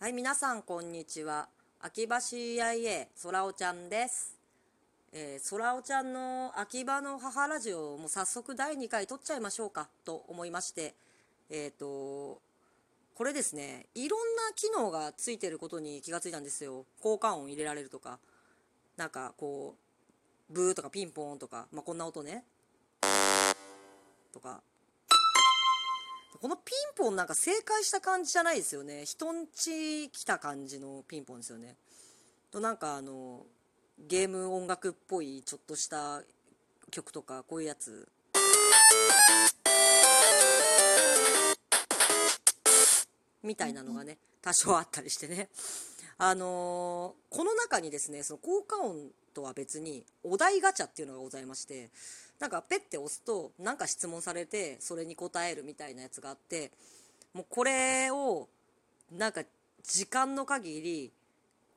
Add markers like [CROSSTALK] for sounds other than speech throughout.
はい、皆さんこんにちは。秋葉 CIA 空おちゃんです。えー、空おちゃんの秋葉の母ラジオも早速第2回撮っちゃいましょうかと思いまして、えっ、と、これですね、いろんな機能がついてることに気がついたんですよ。効果音入れられるとか、なんかこう、ブーとかピンポーンとか、まあ、こんな音ね。とか、このピンポンなんか正解した感じじゃないですよね。人んち来た感じのピンポンですよね。となんかあのゲーム音楽っぽいちょっとした曲とかこういうやつ。みたいなのがね多少あったりしてね。あのーこの中にですねその効果音とは別にお題ガチャっていうのがございましてなんかペッて押すとなんか質問されてそれに答えるみたいなやつがあってもうこれをなんか時間の限り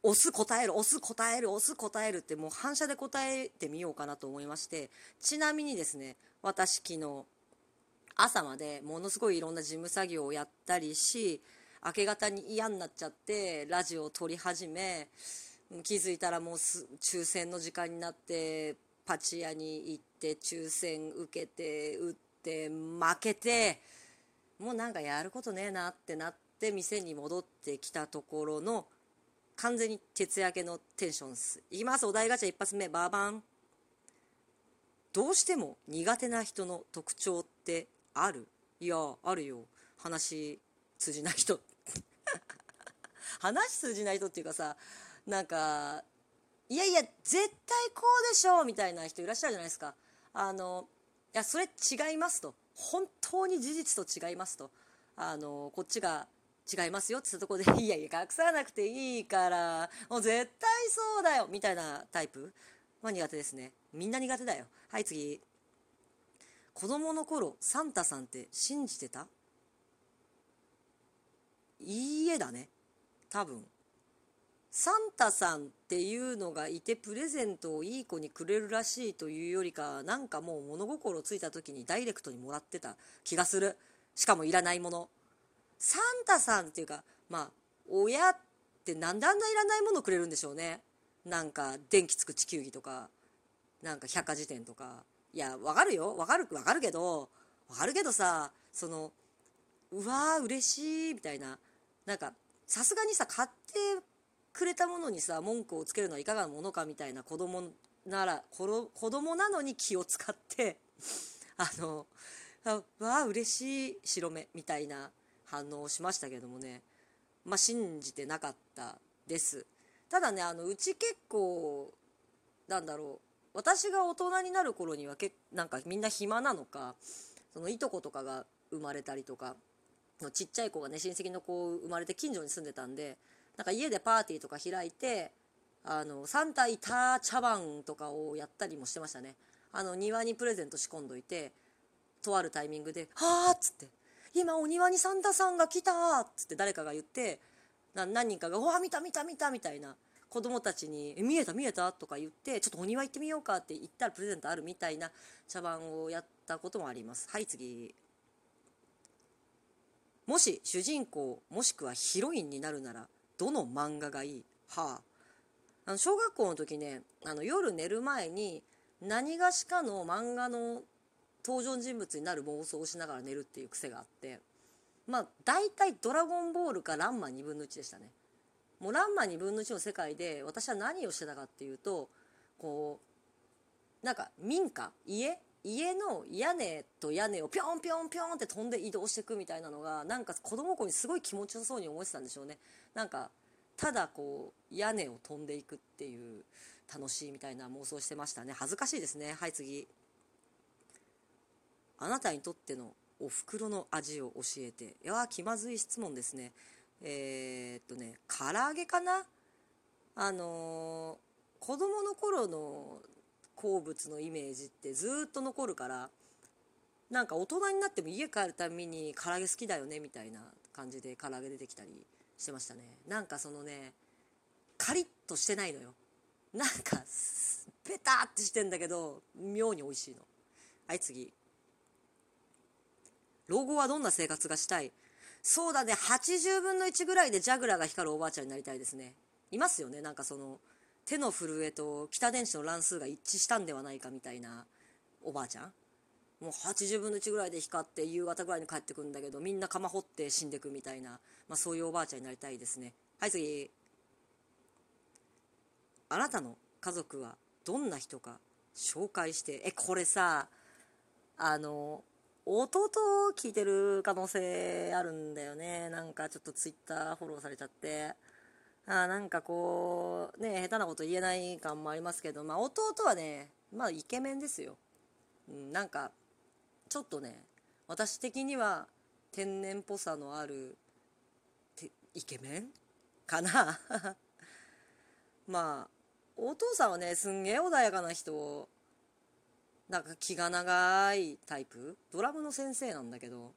押す答える押す答える押す答えるってもう反射で答えてみようかなと思いましてちなみにですね私昨日朝までものすごいいろんな事務作業をやったりし明け方に嫌になっちゃってラジオを撮り始め気づいたらもう抽選の時間になってパチ屋に行って抽選受けて打って負けてもうなんかやることねえなってなって店に戻ってきたところの完全に徹夜明けのテンションっす。いきますお題ガチャ一発目バーバン。どうしても苦手な人の特徴ってある？いやあるよ。話通じない人。[LAUGHS] 話通じない人っていうかさなんかいやいや絶対こうでしょうみたいな人いらっしゃるじゃないですか。あのいやそれ違いますと。本当に事実と違いますと。あのこっちが違いますよって言ったところで [LAUGHS] いやいや隠さなくていいからもう絶対そうだよみたいなタイプ？は苦手ですね。みんな苦手だよ。はい次。子供の頃サンタさんって信じてた？いいえだね。多分。サンタさんっていうのがいてプレゼントをいい子にくれるらしいというよりかなんかもう物心ついた時にダイレクトにもらってた気がする。しかもいらないもの。サンタさんっていうかまあ親ってなんであんないらないものくれるんでしょうね。なんか電気つく地球儀とかなんか百科事典とか。いやわかるよ。わかるわかるけどわかるけどさそのうわー嬉しいみたいな。なんかさすがにさ買ってくれたものにさ文句をつけるのはいかがなものかみたいな子供なら子子供なのに気を使って [LAUGHS] あのあわあ嬉しい白目みたいな反応をしましたけどもね。まあ信じてなかったです。ただねあのうち結構なんだろう。私が大人になる頃にはけなんかみんな暇なのかそのいとことかが生まれたりとかちっちゃい子がね親戚の子生まれて近所に住んでたんでなんか家でパーティーとか開いてあのサンタいた茶番とかをやったりもしてましたねあの庭にプレゼント仕込んどいてとあるタイミングで「はあ」っつって「今お庭にサンタさんが来た」っつって誰かが言ってな何人かが「うわ見た見た見た」みたいな子供たちに「え見えた見えた?」とか言って「ちょっとお庭行ってみようか」って言ったらプレゼントあるみたいな茶番をやったこともありますはい次もし主人公もしくはヒロインになるならどの漫画がいい？はあ。あの小学校の時ねあの夜寝る前に何がしかの漫画の登場人物になる妄想をしながら寝るっていう癖があってまあ大体「ドラゴンボール」か「ランマ2分の1」でしたね。もう「ランマ2分の1」の世界で私は何をしてたかっていうとこうなんか民家家家の屋根と屋根をぴょんぴょんぴょんって飛んで移動していくみたいなのがなんか子供子にすごい気持ちよさそうに思ってたんでしょうね。なんかただこう屋根を飛んでいくっていう楽しいみたいな妄想してましたね。恥ずかしいですね。はい次。あなたにとってのお袋の味を教えて。いや気まずい質問ですね。えー、っとね唐揚げかな？あのー、子供の頃の好物のイメージってずっと残るからなんか大人になっても家帰るたびに唐揚げ好きだよねみたいな感じで唐揚げ出てきたりしてましたね。なんかそのねカリッとしてないのよ。なんかペタってしてんだけど妙に美味しいの。はい次。老後はどんな生活がしたい？そうだね80分の1ぐらいでジャグラーが光るおばあちゃんになりたいですね。いますよねなんかその手の震えと北電子の乱数が一致したんではないかみたいなおばあちゃん。もう80分の1ぐらいで光って夕方ぐらいに帰ってくるんだけどみんな釜掘って死んでくみたいな、まあ、そういうおばあちゃんになりたいですね。はい次。あなたの家族はどんな人か紹介してえこれさあの弟聞いてる可能性あるんだよね。なんかちょっとツイッターフォローされちゃって。あなんかこうね下手なこと言えない感もありますけどまあ弟はねまあイケメンですよ、うん、なんかちょっとね私的には天然っぽさのあるイケメンかな？[LAUGHS] まあお父さんはねすんげえ穏やかな人なんか気が長いタイプ？ドラムの先生なんだけど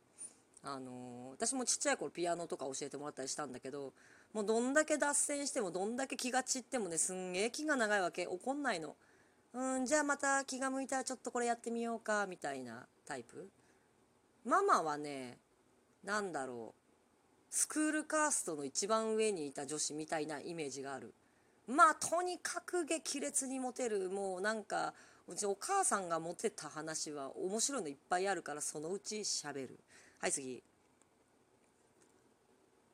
あの私もちっちゃい頃ピアノとか教えてもらったりしたんだけどもうどんだけ脱線してもどんだけ気が散ってもねすんげえ気が長いわけ。怒んないの。うんじゃあまた気が向いたらちょっとこれやってみようかみたいな。タイプ？ママはね何だろう。スクールカーストの一番上にいた女子みたいなイメージがある。まあとにかく激烈にモテる。もうなんかうちお母さんがモテた話は面白いのいっぱいあるからそのうちしゃべる。はい次。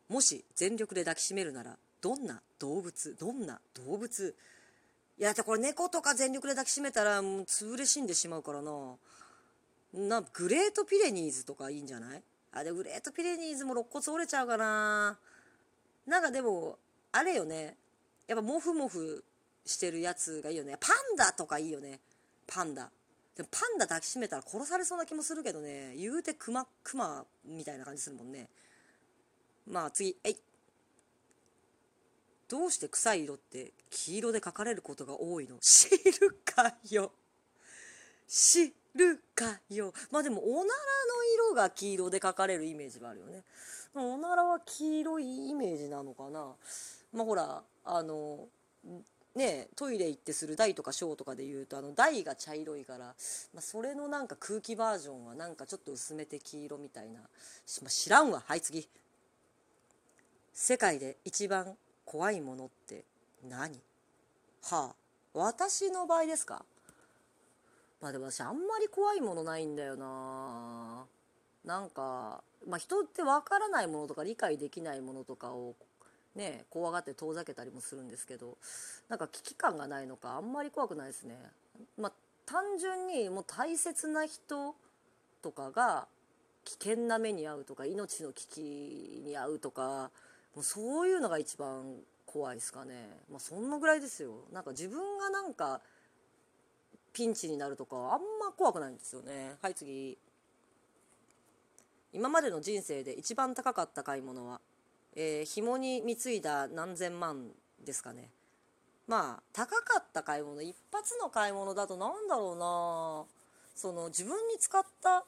もし全力で抱きしめるならどんな動物？どんな動物？いやだこれ猫とか全力で抱きしめたらもう潰れ死んでしまうからな。なグレートピレニーズとかいいんじゃない？あでグレートピレニーズも肋骨折れちゃうかな。なんかでもあれよね。やっぱモフモフしてるやつがいいよね。パンダとかいいよね。パンダ。でもパンダ抱きしめたら殺されそうな気もするけどね。言うてクマクマみたいな感じするもんね。まあ次えい。どうして臭い色って黄色で書かれることが多いの？知るかよ。知るかよ。まあでもおならの色が黄色で書かれるイメージはあるよね。おならは黄色いイメージなのかな。まあほらあのねトイレ行ってする台とか小とかで言うとあの台が茶色いから、まあ、それのなんか空気バージョンはなんかちょっと薄めて黄色みたいな、まあ、知らんわはい次。世界で一番怖いものって何？はあ私の場合ですか？まあでも私あんまり怖いものないんだよななんかまあ人ってわからないものとか理解できないものとかをね怖がって遠ざけたりもするんですけどなんか危機感がないのかあんまり怖くないですね。まあ、単純にもう大切な人とかが危険な目に遭うとか命の危機に遭うとかもうそういうのが一番怖いですかね。まあ、そんなぐらいですよ。なんか自分がなんかピンチになるとかあんま怖くないんですよね。はい次。今までの人生で一番高かった買い物は？えー、紐に貢いだ何千万ですかね。まあ高かった買い物一発の買い物だと何だろうな。その自分に使った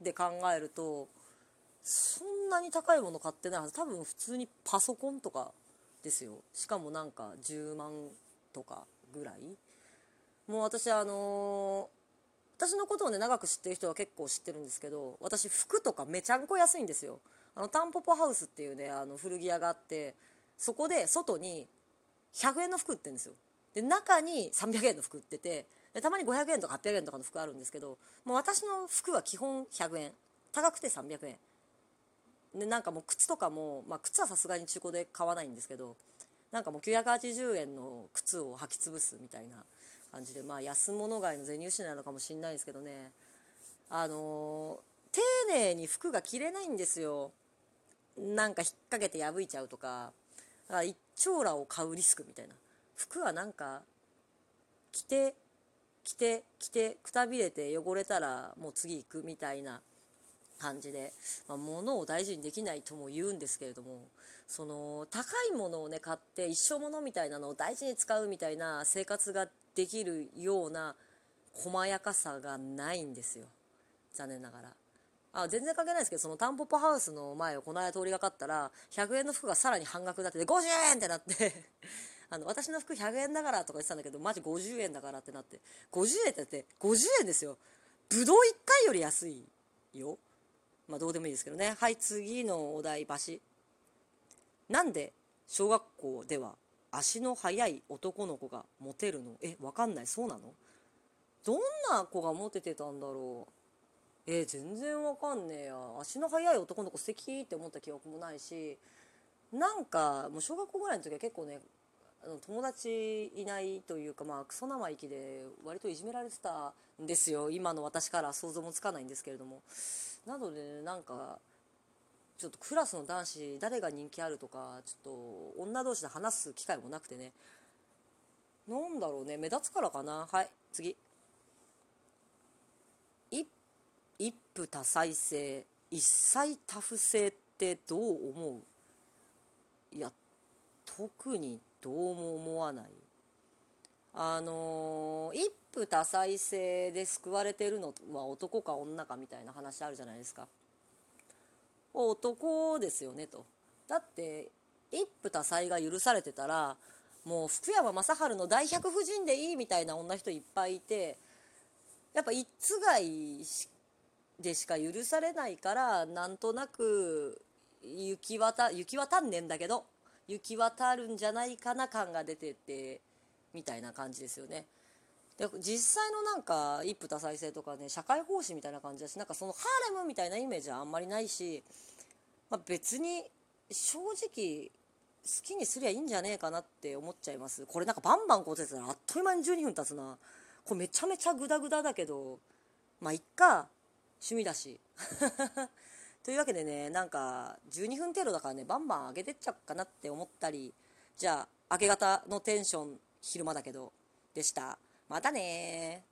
で考えるとそんなに高いもの買ってないはず。多分普通にパソコンとかですよ。しかもなんか10万とかぐらい。もう私あのー、私のことをね長く知ってる人は結構知ってるんですけど私服とかめちゃんこ安いんですよ。あのタンポポハウスっていうねあの古着屋があってそこで外に100円の服売ってるんですよ。で中に300円の服売っててでたまに500円とか800円とかの服あるんですけどもう私の服は基本100円。高くて300円。でなんかもう靴とかも、まあ、靴はさすがに中古で買わないんですけどなんかもう980円の靴を履き潰すみたいな感じでまあ安物買いの銭失いなのかもしれないですけどね。あの、丁寧に服が着れないんですよ。なんか引っ掛けて破いちゃうとか。だから一長羅を買うリスクみたいな。服はなんか着て着て着てくたびれて汚れたらもう次行くみたいな感じで、まあ、物を大事にできないとも言うんですけれども。その高いものをね買って一生ものみたいなのを大事に使うみたいな生活ができるような細やかさがないんですよ。残念ながら。あ全然関係ないですけどそのタンポポハウスの前をこの間通りがかったら100円の服がさらに半額になってて50円ってなって。[LAUGHS] あの私の服100円だからとか言ってたんだけどマジ50円だからってなって。50円ってだって50円ですよ。ぶどう1回より安いよ。まあどうでもいいですけどね。はい次のお題橋なんで小学校では足の速い男の子がモテるの？えわかんない。そうなの？どんな子がモテてたんだろう？えー、全然わかんねえや。足の速い男の子素敵って思った記憶もないしなんかもう小学校ぐらいの時は結構ねあの友達いないというかまあクソ生意気で割といじめられてたんですよ。今の私から想像もつかないんですけれども。なので、ね、なんかちょっとクラスの男子誰が人気あるとかちょっと女同士で話す機会もなくてね。なんだろうね目立つからかな。はい次。一夫多妻制一妻多夫制ってどう思う？いや特にどうも思わない。あのー、一夫多妻制で救われてるのは男か女かみたいな話あるじゃないですか。男ですよねとだって一夫多妻が許されてたらもう福山雅治の大百夫人でいいみたいな女人いっぱいいてやっぱ一つがいでしか許されないからなんとなく行き渡行き渡んねんだけど行き渡るんじゃないかな感が出ててみたいな感じですよね。で実際のなんか一夫多妻制とかね社会奉仕みたいな感じだしなんかそのハーレムみたいなイメージはあんまりないし、まあ、別に正直好きにすりゃいいんじゃねえかなって思っちゃいます。これなんかバンバンこうてたらあっという間に12分経つな。これめちゃめちゃグダグダだけどまあいっか趣味だし。[LAUGHS] というわけでねなんか12分程度だからねバンバン上げてっちゃうかなって思ったりじゃあ明け方のテンション昼間だけどでした。またね